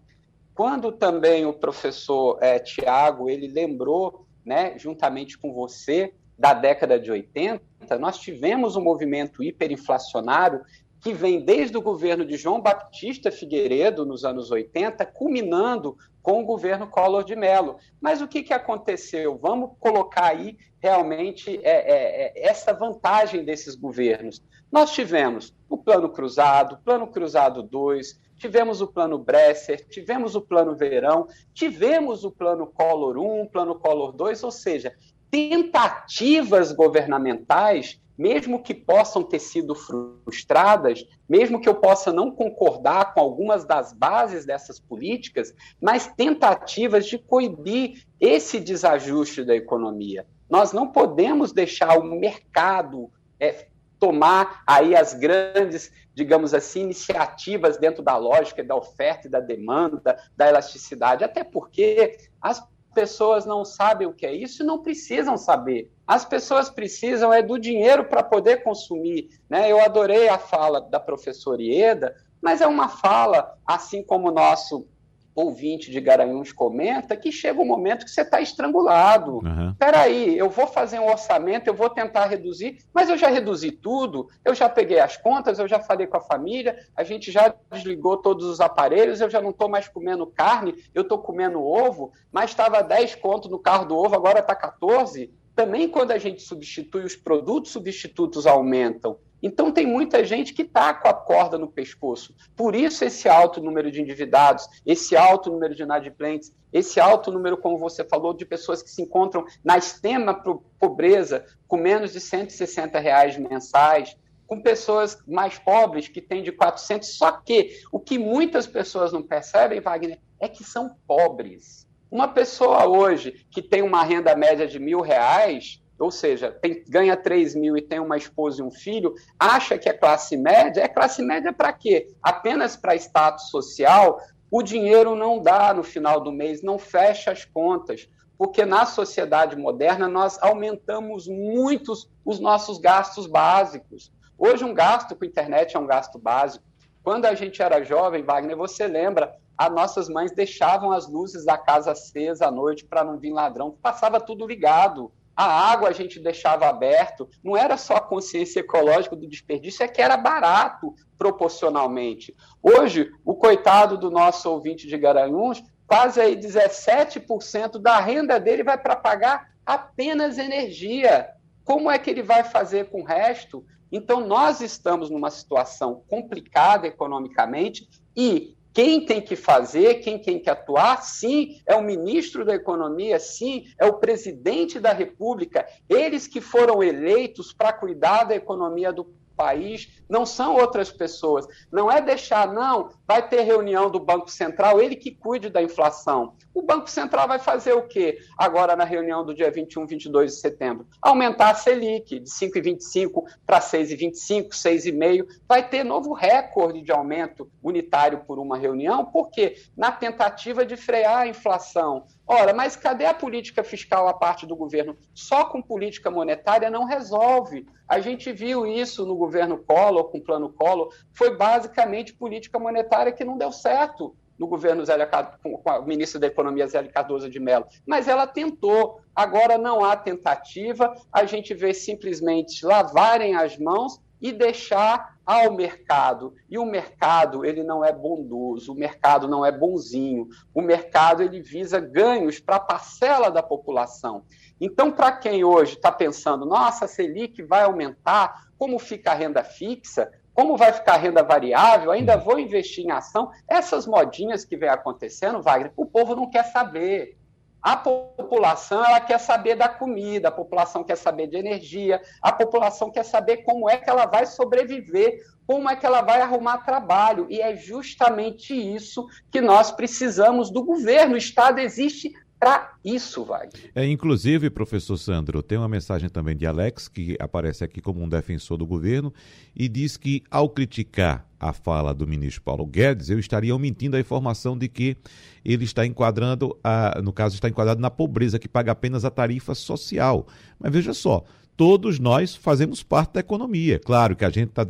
Quando também o professor é, Tiago ele lembrou né, juntamente com você, da década de 80, nós tivemos um movimento hiperinflacionário que vem desde o governo de João Baptista Figueiredo, nos anos 80, culminando com o governo Collor de Mello. Mas o que, que aconteceu? Vamos colocar aí realmente é, é, é, essa vantagem desses governos. Nós tivemos o Plano Cruzado, Plano Cruzado 2, tivemos o plano Bresser, tivemos o plano Verão, tivemos o plano Collor 1, plano Collor 2, ou seja, tentativas governamentais, mesmo que possam ter sido frustradas, mesmo que eu possa não concordar com algumas das bases dessas políticas, mas tentativas de coibir esse desajuste da economia. Nós não podemos deixar o mercado é, tomar aí as grandes, digamos assim, iniciativas dentro da lógica da oferta e da demanda, da elasticidade, até porque as pessoas não sabem o que é isso e não precisam saber. As pessoas precisam é do dinheiro para poder consumir. Né? Eu adorei a fala da professora Ieda, mas é uma fala, assim como o nosso ouvinte de Garanhuns comenta que chega um momento que você está estrangulado. Uhum. Peraí, eu vou fazer um orçamento, eu vou tentar reduzir, mas eu já reduzi tudo, eu já peguei as contas, eu já falei com a família, a gente já desligou todos os aparelhos, eu já não estou mais comendo carne, eu estou comendo ovo, mas estava 10 conto no carro do ovo, agora está 14. Também quando a gente substitui os produtos substitutos aumentam. Então, tem muita gente que está com a corda no pescoço. Por isso, esse alto número de endividados, esse alto número de inadimplentes, esse alto número, como você falou, de pessoas que se encontram na extrema pobreza, com menos de 160 reais mensais, com pessoas mais pobres que têm de 400. Só que o que muitas pessoas não percebem, Wagner, é que são pobres. Uma pessoa hoje que tem uma renda média de mil reais, ou seja, tem, ganha 3 mil e tem uma esposa e um filho, acha que é classe média, é classe média para quê? Apenas para status social, o dinheiro não dá no final do mês, não fecha as contas, porque na sociedade moderna nós aumentamos muito os nossos gastos básicos. Hoje um gasto com internet é um gasto básico. Quando a gente era jovem, Wagner, você lembra, as nossas mães deixavam as luzes da casa acesas à noite para não vir ladrão, passava tudo ligado a água a gente deixava aberto, não era só a consciência ecológica do desperdício, é que era barato proporcionalmente. Hoje, o coitado do nosso ouvinte de Garanhuns, quase aí 17% da renda dele vai para pagar apenas energia. Como é que ele vai fazer com o resto? Então, nós estamos numa situação complicada economicamente e quem tem que fazer, quem tem que atuar, sim, é o ministro da Economia, sim, é o presidente da República, eles que foram eleitos para cuidar da economia do país, não são outras pessoas. Não é deixar, não, vai ter reunião do Banco Central, ele que cuide da inflação. O Banco Central vai fazer o quê agora na reunião do dia 21, 22 de setembro? Aumentar a Selic de 5,25 para 6,25, 6,5. Vai ter novo recorde de aumento unitário por uma reunião, porque na tentativa de frear a inflação. Ora, mas cadê a política fiscal a parte do governo? Só com política monetária não resolve. A gente viu isso no governo Collor, com o plano Collor, foi basicamente política monetária que não deu certo no governo Zélia, com a ministra da Economia Zélia Cardoso de Mello. Mas ela tentou. Agora não há tentativa, a gente vê simplesmente lavarem as mãos e deixar ao mercado. E o mercado, ele não é bondoso, o mercado não é bonzinho. O mercado, ele visa ganhos para a parcela da população. Então, para quem hoje está pensando, nossa, a Selic vai aumentar, como fica a renda fixa? Como vai ficar a renda variável? Ainda vou investir em ação? Essas modinhas que vem acontecendo, Wagner, o povo não quer saber. A população ela quer saber da comida, a população quer saber de energia, a população quer saber como é que ela vai sobreviver, como é que ela vai arrumar trabalho. E é justamente isso que nós precisamos do governo. O Estado existe para isso, Wagner. É, inclusive, professor Sandro, tem uma mensagem também de Alex, que aparece aqui como um defensor do governo, e diz que, ao criticar a fala do ministro Paulo Guedes, eu estaria omitindo a informação de que ele está enquadrando, a, no caso, está enquadrado na pobreza, que paga apenas a tarifa social. Mas veja só, todos nós fazemos parte da economia. Claro que a gente está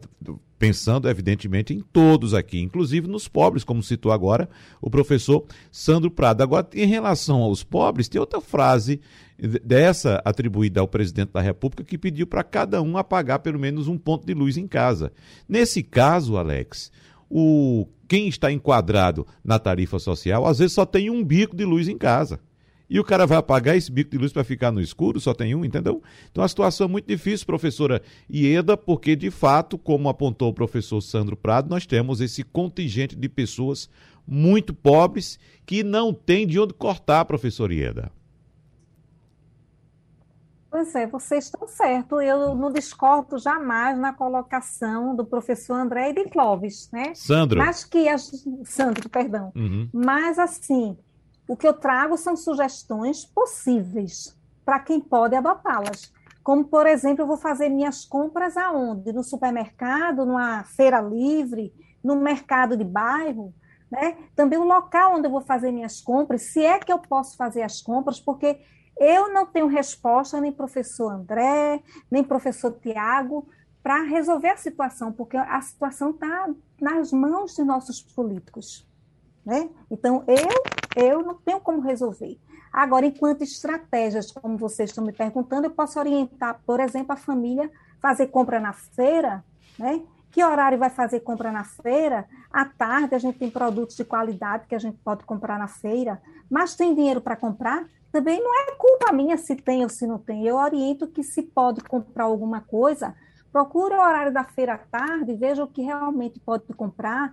pensando, evidentemente, em todos aqui, inclusive nos pobres, como citou agora o professor Sandro Prado. Agora, em relação aos pobres, tem outra frase dessa atribuída ao presidente da República que pediu para cada um apagar pelo menos um ponto de luz em casa. Nesse caso, Alex, o quem está enquadrado na tarifa social, às vezes só tem um bico de luz em casa. E o cara vai apagar esse bico de luz para ficar no escuro, só tem um, entendeu? Então a situação é muito difícil, professora Ieda, porque de fato, como apontou o professor Sandro Prado, nós temos esse contingente de pessoas muito pobres que não tem de onde cortar, professor Ieda. Pois é, vocês estão certos. Eu não discordo jamais na colocação do professor André e de Clóvis, né? Sandro. Mas que as... Sandro, perdão. Uhum. Mas assim, o que eu trago são sugestões possíveis para quem pode adotá-las. Como, por exemplo, eu vou fazer minhas compras aonde? No supermercado, numa feira livre, no mercado de bairro, né? Também o local onde eu vou fazer minhas compras, se é que eu posso fazer as compras, porque eu não tenho resposta, nem professor André, nem professor Tiago, para resolver a situação, porque a situação está nas mãos de nossos políticos. Né? Então, eu, eu não tenho como resolver. Agora, enquanto estratégias, como vocês estão me perguntando, eu posso orientar, por exemplo, a família fazer compra na feira, né? Que horário vai fazer compra na feira? À tarde a gente tem produtos de qualidade que a gente pode comprar na feira, mas tem dinheiro para comprar? Também não é culpa minha se tem ou se não tem. Eu oriento que se pode comprar alguma coisa, procure o horário da feira à tarde, veja o que realmente pode comprar,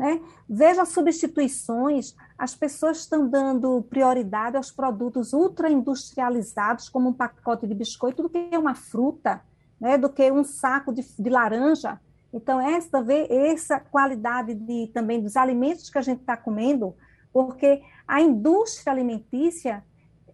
né? Veja as substituições, as pessoas estão dando prioridade aos produtos ultra-industrializados, como um pacote de biscoito, do que uma fruta, né? do que um saco de, de laranja. Então, essa, essa qualidade de, também dos alimentos que a gente está comendo, porque a indústria alimentícia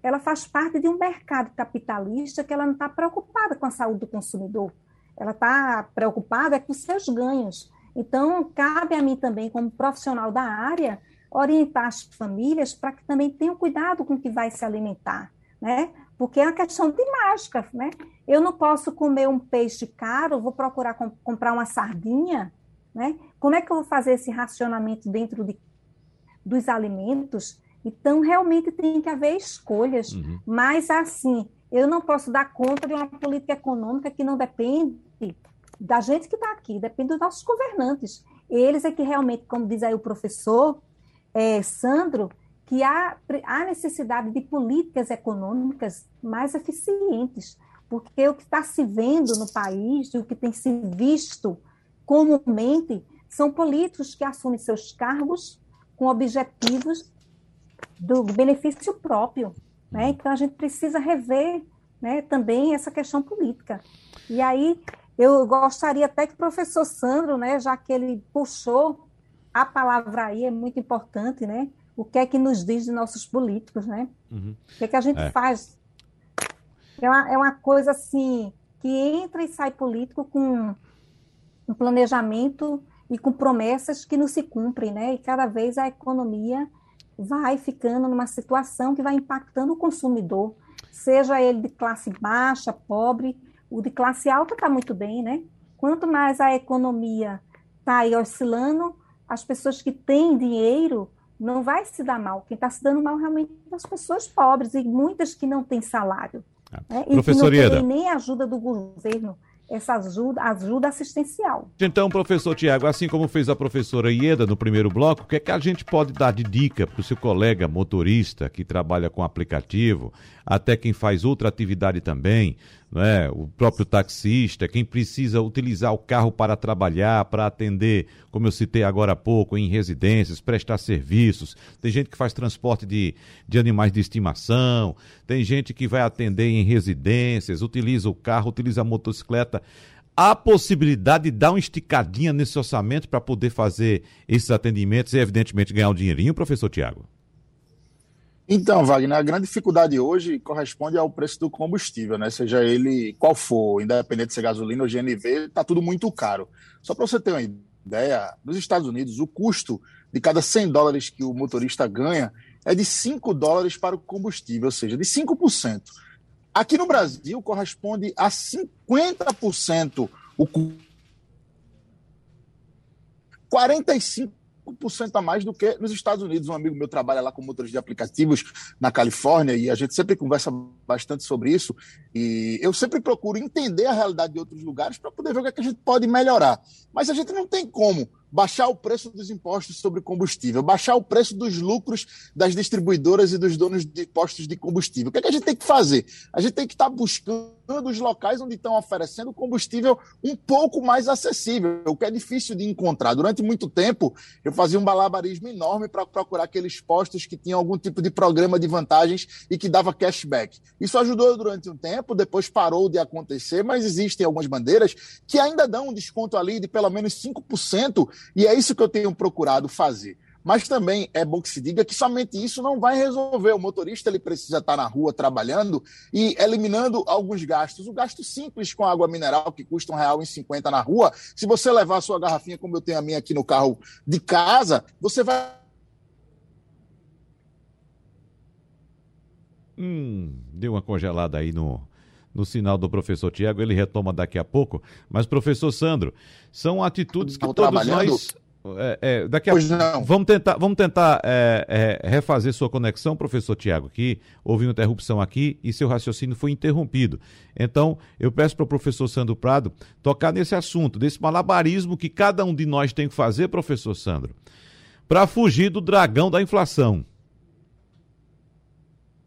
ela faz parte de um mercado capitalista que ela não está preocupada com a saúde do consumidor, ela está preocupada com seus ganhos. Então, cabe a mim também, como profissional da área, orientar as famílias para que também tenham cuidado com o que vai se alimentar, né? Porque é uma questão de mágica, né? Eu não posso comer um peixe caro, vou procurar comp comprar uma sardinha, né? Como é que eu vou fazer esse racionamento dentro de, dos alimentos? Então, realmente tem que haver escolhas, uhum. mas assim, eu não posso dar conta de uma política econômica que não depende da gente que está aqui, depende dos nossos governantes. Eles é que realmente, como diz aí o professor é, Sandro, que há, há necessidade de políticas econômicas mais eficientes, porque o que está se vendo no país, o que tem se visto comumente, são políticos que assumem seus cargos com objetivos do benefício próprio. Né? Então, a gente precisa rever né, também essa questão política. E aí, eu gostaria até que o professor Sandro, né, já que ele puxou a palavra aí, é muito importante, né? O que é que nos diz de nossos políticos, né? Uhum. O que é que a gente é. faz? É uma, é uma coisa assim, que entra e sai político com um planejamento e com promessas que não se cumprem, né? E cada vez a economia vai ficando numa situação que vai impactando o consumidor, seja ele de classe baixa, pobre, o de classe alta está muito bem, né? Quanto mais a economia está aí oscilando, as pessoas que têm dinheiro não vai se dar mal. Quem está se dando mal realmente são as pessoas pobres e muitas que não têm salário. Ah, né? E que não têm nem ajuda do governo essa ajuda, ajuda assistencial. Então, professor Tiago, assim como fez a professora Ieda no primeiro bloco, o que é que a gente pode dar de dica para o seu colega motorista que trabalha com aplicativo, até quem faz outra atividade também, né? o próprio taxista, quem precisa utilizar o carro para trabalhar, para atender, como eu citei agora há pouco, em residências, prestar serviços. Tem gente que faz transporte de, de animais de estimação, tem gente que vai atender em residências, utiliza o carro, utiliza a motocicleta. Há possibilidade de dar uma esticadinha nesse orçamento para poder fazer esses atendimentos e, evidentemente, ganhar um dinheirinho, professor Tiago? Então, Wagner, a grande dificuldade hoje corresponde ao preço do combustível, né? Seja ele qual for, independente de ser gasolina ou GNV, está tudo muito caro. Só para você ter uma ideia, nos Estados Unidos, o custo de cada 100 dólares que o motorista ganha é de 5 dólares para o combustível, ou seja, de 5%. Aqui no Brasil, corresponde a 50% o 45 5% a mais do que nos Estados Unidos. Um amigo meu trabalha lá com motores de aplicativos na Califórnia e a gente sempre conversa bastante sobre isso. E eu sempre procuro entender a realidade de outros lugares para poder ver o que, é que a gente pode melhorar. Mas a gente não tem como baixar o preço dos impostos sobre combustível, baixar o preço dos lucros das distribuidoras e dos donos de postos de combustível. O que, é que a gente tem que fazer? A gente tem que estar tá buscando os locais onde estão oferecendo combustível um pouco mais acessível, o que é difícil de encontrar. Durante muito tempo, eu fazia um balabarismo enorme para procurar aqueles postos que tinham algum tipo de programa de vantagens e que dava cashback. Isso ajudou durante um tempo, depois parou de acontecer, mas existem algumas bandeiras que ainda dão um desconto ali de pelo menos 5% e é isso que eu tenho procurado fazer. Mas também é bom que se diga que somente isso não vai resolver. O motorista ele precisa estar na rua trabalhando e eliminando alguns gastos. O gasto simples com água mineral, que custa um real e cinquenta na rua, se você levar a sua garrafinha, como eu tenho a minha aqui no carro de casa, você vai Hum, deu uma congelada aí no, no sinal do professor Tiago, ele retoma daqui a pouco. Mas, professor Sandro, são atitudes que todos nós é, é, daqui a pois não. Vamos tentar, vamos tentar é, é, refazer sua conexão, professor Tiago, aqui. Houve uma interrupção aqui e seu raciocínio foi interrompido. Então, eu peço para o professor Sandro Prado tocar nesse assunto, desse malabarismo que cada um de nós tem que fazer, professor Sandro, para fugir do dragão da inflação.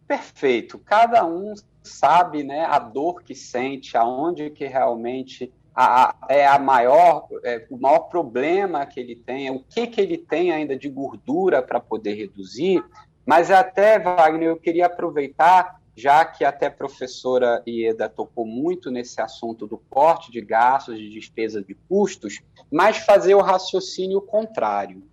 Perfeito. Cada um sabe né, a dor que sente, aonde que realmente a, é a maior, é, o maior problema que ele tem, o que, que ele tem ainda de gordura para poder reduzir. Mas até, Wagner, eu queria aproveitar, já que até a professora Ieda tocou muito nesse assunto do corte de gastos, de despesa de custos, mas fazer o raciocínio contrário.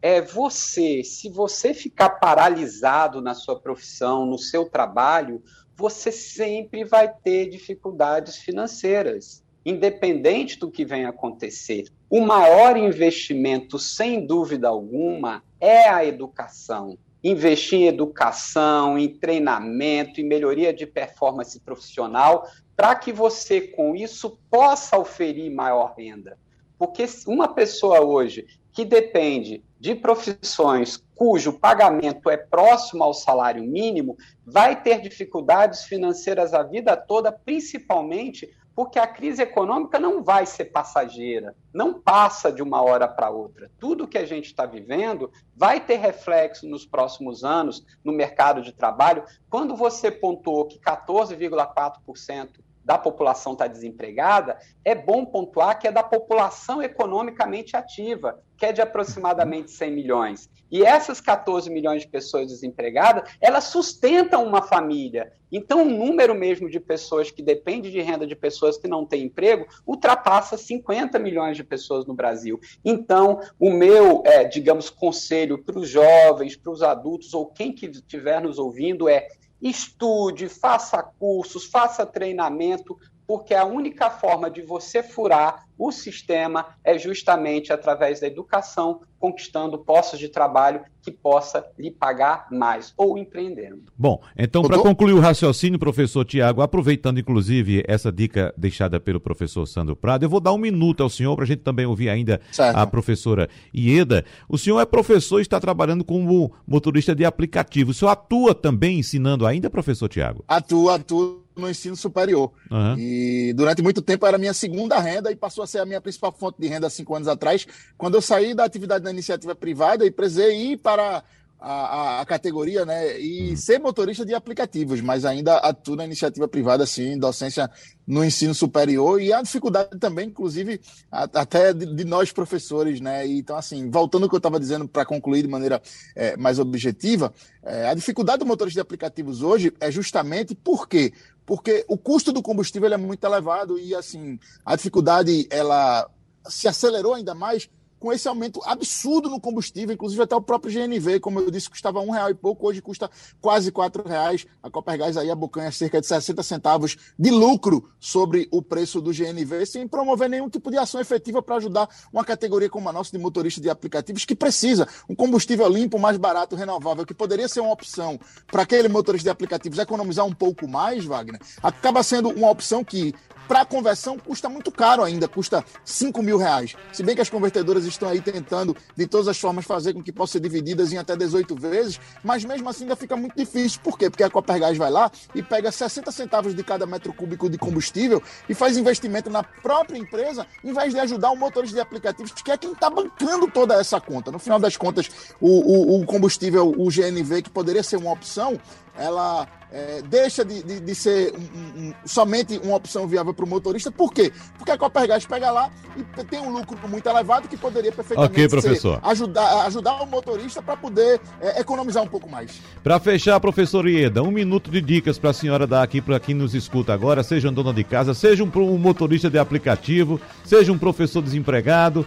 É você, se você ficar paralisado na sua profissão, no seu trabalho, você sempre vai ter dificuldades financeiras, independente do que venha acontecer. O maior investimento, sem dúvida alguma, é a educação. Investir em educação, em treinamento, em melhoria de performance profissional, para que você, com isso, possa oferir maior renda. Porque uma pessoa hoje que depende de profissões cujo pagamento é próximo ao salário mínimo, vai ter dificuldades financeiras a vida toda, principalmente porque a crise econômica não vai ser passageira, não passa de uma hora para outra. Tudo que a gente está vivendo vai ter reflexo nos próximos anos no mercado de trabalho. Quando você pontuou que 14,4% da população está desempregada, é bom pontuar que é da população economicamente ativa, que é de aproximadamente 100 milhões. E essas 14 milhões de pessoas desempregadas, elas sustentam uma família. Então, o número mesmo de pessoas que depende de renda de pessoas que não têm emprego ultrapassa 50 milhões de pessoas no Brasil. Então, o meu, é, digamos, conselho para os jovens, para os adultos ou quem que estiver nos ouvindo é estude, faça cursos, faça treinamento, porque a única forma de você furar o sistema é justamente através da educação, conquistando postos de trabalho que possa lhe pagar mais ou empreendendo. Bom, então para concluir o raciocínio, professor Tiago, aproveitando inclusive essa dica deixada pelo professor Sandro Prado, eu vou dar um minuto ao senhor para a gente também ouvir ainda certo. a professora Ieda. O senhor é professor e está trabalhando como motorista de aplicativo. O senhor atua também ensinando ainda, professor Tiago? Atua, atua no ensino superior. Uhum. E durante muito tempo era a minha segunda renda e passou a ser a minha principal fonte de renda cinco anos atrás, quando eu saí da atividade da iniciativa privada e precisei ir para a, a, a, categoria, né? E uhum. ser motorista de aplicativos, mas ainda atuo na iniciativa privada, sim, docência no ensino superior e a dificuldade também, inclusive, a, até de, de, nós professores, né? E, então, assim, voltando ao que eu estava dizendo para concluir de maneira é, mais objetiva, é, a dificuldade do motorista de aplicativos hoje é justamente por quê? Porque o custo do combustível é muito elevado e, assim, a dificuldade ela se acelerou ainda mais com esse aumento absurdo no combustível, inclusive até o próprio GNV, como eu disse, custava um real e pouco, hoje custa quase quatro reais. A Copergás aí abocanha cerca de 60 centavos de lucro sobre o preço do GNV, sem promover nenhum tipo de ação efetiva para ajudar uma categoria como a nossa de motorista de aplicativos que precisa um combustível limpo, mais barato, renovável, que poderia ser uma opção para aquele motorista de aplicativos economizar um pouco mais, Wagner, acaba sendo uma opção que para conversão custa muito caro ainda, custa 5 mil reais. Se bem que as convertedoras estão aí tentando, de todas as formas, fazer com que possam ser divididas em até 18 vezes, mas mesmo assim ainda fica muito difícil. Por quê? Porque a Copergás vai lá e pega 60 centavos de cada metro cúbico de combustível e faz investimento na própria empresa, em vez de ajudar o motorista de aplicativos, que é quem está bancando toda essa conta. No final das contas, o, o, o combustível, o GNV, que poderia ser uma opção, ela é, deixa de, de, de ser um, um, somente uma opção viável para o motorista. Por quê? Porque a Copergás pega lá e tem um lucro muito elevado que poderia perfeitamente okay, professor. Ser, ajudar, ajudar o motorista para poder é, economizar um pouco mais. Para fechar, professor Ieda, um minuto de dicas para a senhora dar aqui para quem nos escuta agora, seja um dona de casa, seja um, um motorista de aplicativo, seja um professor desempregado.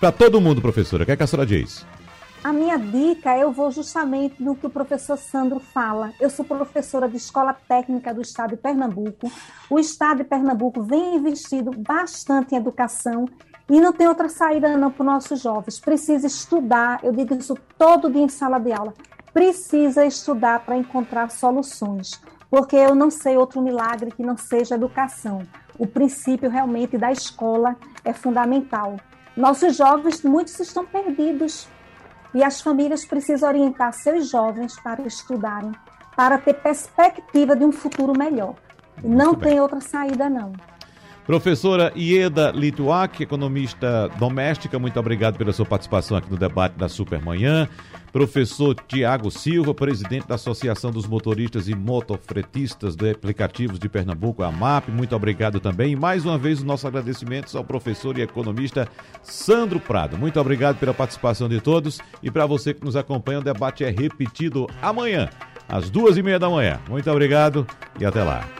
Para todo mundo, professora, o que, é que a senhora diz? A minha dica, eu vou justamente no que o professor Sandro fala. Eu sou professora de Escola Técnica do Estado de Pernambuco. O Estado de Pernambuco vem investindo bastante em educação e não tem outra saída não para os nossos jovens. Precisa estudar, eu digo isso todo dia em sala de aula. Precisa estudar para encontrar soluções, porque eu não sei outro milagre que não seja educação. O princípio realmente da escola é fundamental. Nossos jovens, muitos estão perdidos. E as famílias precisam orientar seus jovens para estudarem, para ter perspectiva de um futuro melhor. Não tem outra saída, não. Professora Ieda Lituak, economista doméstica, muito obrigado pela sua participação aqui no debate da Supermanhã. Professor Tiago Silva, presidente da Associação dos Motoristas e Motofretistas de Aplicativos de Pernambuco, a MAP, muito obrigado também. E mais uma vez, o nosso agradecimento ao professor e economista Sandro Prado. Muito obrigado pela participação de todos e para você que nos acompanha, o debate é repetido amanhã, às duas e meia da manhã. Muito obrigado e até lá.